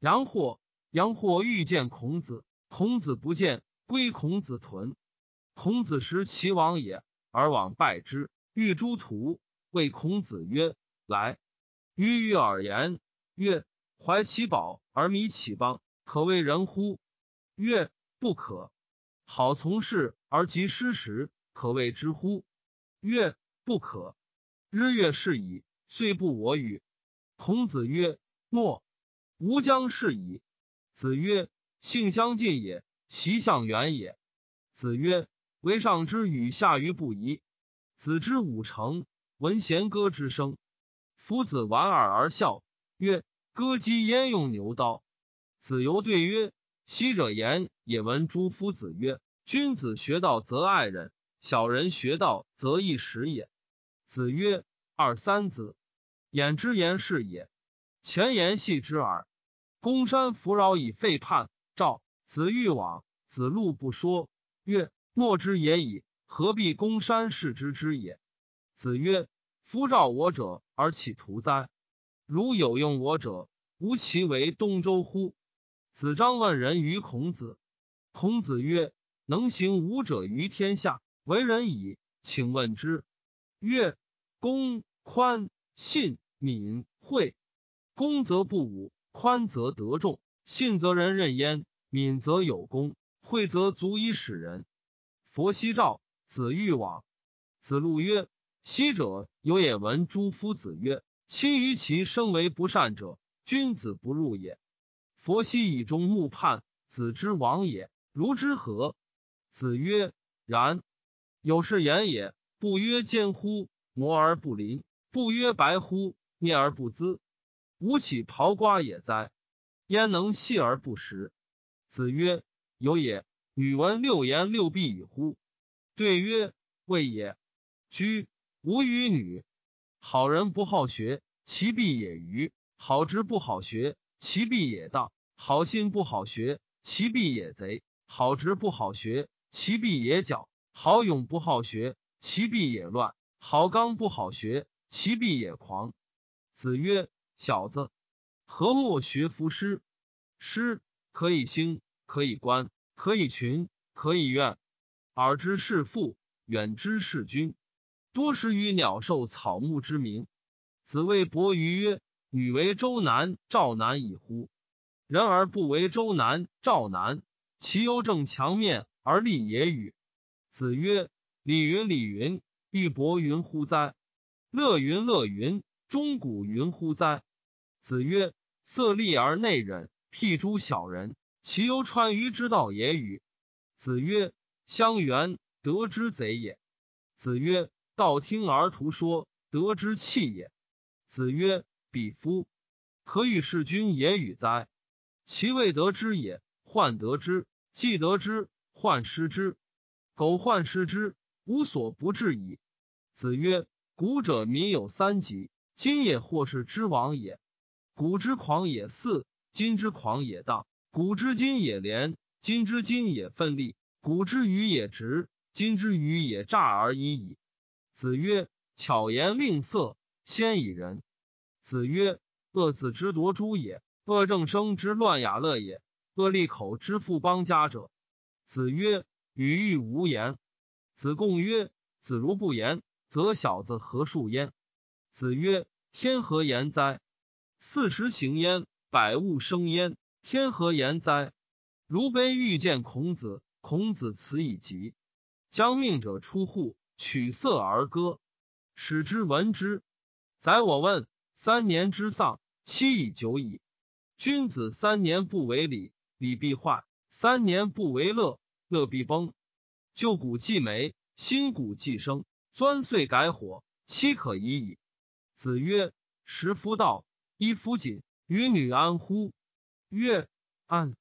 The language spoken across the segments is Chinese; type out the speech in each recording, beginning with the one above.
杨货，杨货欲见孔子，孔子不见，归孔子屯。孔子识其王也，而往拜之，欲诸徒。谓孔子曰：“来。”于与尔言曰：“怀其宝而迷其邦，可谓人乎？”曰：“不可。”好从事而及失时，可谓之乎？曰：“不可。”日月是矣，遂不我与。孔子曰：“诺。”吾将是矣。子曰：“性相近也，其相远也。”子曰：“为上之与下于不疑。”子之五成，闻弦歌之声。夫子莞尔而笑，曰：“歌姬焉用牛刀？”子游对曰：“昔者言也闻诸夫子曰：‘君子学道则爱人，小人学道则易时也。’”子曰：“二三子，言之言是也。前言戏之耳。”公山弗扰以废叛，赵子欲往，子路不说，曰：“莫之也已，何必公山视之之也？”子曰：“夫召我者而岂徒哉？如有用我者，吾其为东周乎？”子张问仁于孔子，孔子曰：“能行武者于天下，为人矣。请问之。”曰：“公宽信敏惠，公则不武。”宽则得众，信则人任焉，敏则有功，惠则足以使人。佛西召子欲往，子路曰：“昔者有也闻诸夫子曰：‘亲于其生为不善者，君子不入也。’佛西以终目判子之亡也，如之何？”子曰：“然。有是言也，不曰奸乎？摩而不临；不曰白乎？灭而不淄。”吾岂刨瓜也哉？焉能细而不食？子曰：“有也。女闻六言六必以乎？”对曰：“未也。居无与女。好人不好学，其必也愚；好直不好学，其必也当；好信不好学，其必也贼；好直不好学，其必也狡；好勇不好学，其必也乱；好刚不好学，其必也狂。”子曰。小子，何莫学夫诗？诗可以兴，可以观，可以群，可以怨。耳之是父，远之是君。多识于鸟兽草木之名。子谓伯鱼曰：“女为周南、赵南矣乎？人而不为周南、赵南，其犹正强面而立也与？”子曰：“礼云礼云，玉帛云乎哉？乐云乐云，钟鼓云乎哉？”子曰：“色厉而内荏，辟诸小人，其犹川渝之道也与？”子曰：“相原，得之贼也。”子曰：“道听而图说，得之器也。”子曰：“彼夫可与事君也与哉？其未得之也，患得之；既得之，患失之。苟患失之，无所不至矣。”子曰：“古者民有三急，今也或是之亡也。”古之狂也肆，今之狂也荡；古之今也廉，今之今也奋力；古之愚也直，今之愚也诈而已矣。子曰：“巧言令色，先以仁。”子曰：“恶子之夺诸也，恶正生之乱雅乐也，恶利口之富邦家者。”子曰：“与欲无言。”子贡曰：“子如不言，则小子何数焉？”子曰：“天何言哉？”四时行焉，百物生焉，天何言哉？如悲欲见孔子，孔子辞以疾。将命者出户，取色而歌，使之闻之。宰我问：三年之丧，期以久矣。君子三年不为礼，礼必坏；三年不为乐，乐必崩。旧骨既霉，新骨既生，钻碎改火，期可已矣。子曰：时夫道。一夫锦与女安乎？曰：安。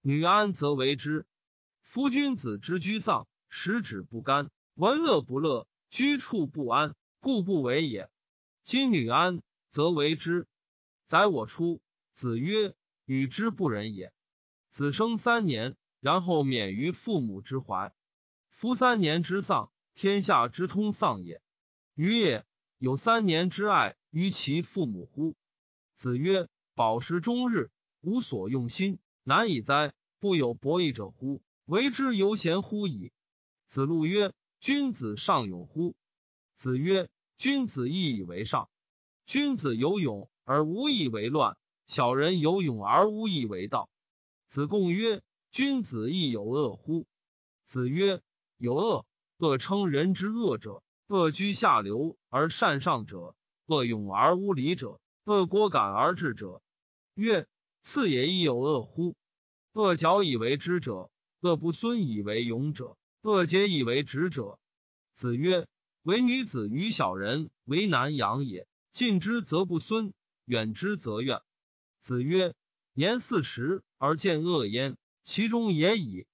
女安则为之。夫君子之居丧，食指不甘，闻乐不乐，居处不安，故不为也。今女安，则为之。宰我出。子曰：与之不仁也。子生三年，然后免于父母之怀。夫三年之丧，天下之通丧也。余也有三年之爱于其父母乎？子曰：“饱食终日，无所用心，难以哉！不有博弈者乎？为之犹贤乎矣。子路曰：“君子尚勇乎？”子曰：“君子义以为上。君子有勇而无义为乱，小人有勇而无义为道。”子贡曰：“君子亦有恶乎？”子曰：“有恶，恶称人之恶者。恶居下流而善上者，恶勇而无礼者，恶果敢而治者。”曰：“次也亦有恶乎？恶矫以为知者，恶不孙以为勇者，恶结以为直者。”子曰：“唯女子与小人为难养也。近之则不孙，远之则怨。”子曰：“年四十而见恶焉，其中也已。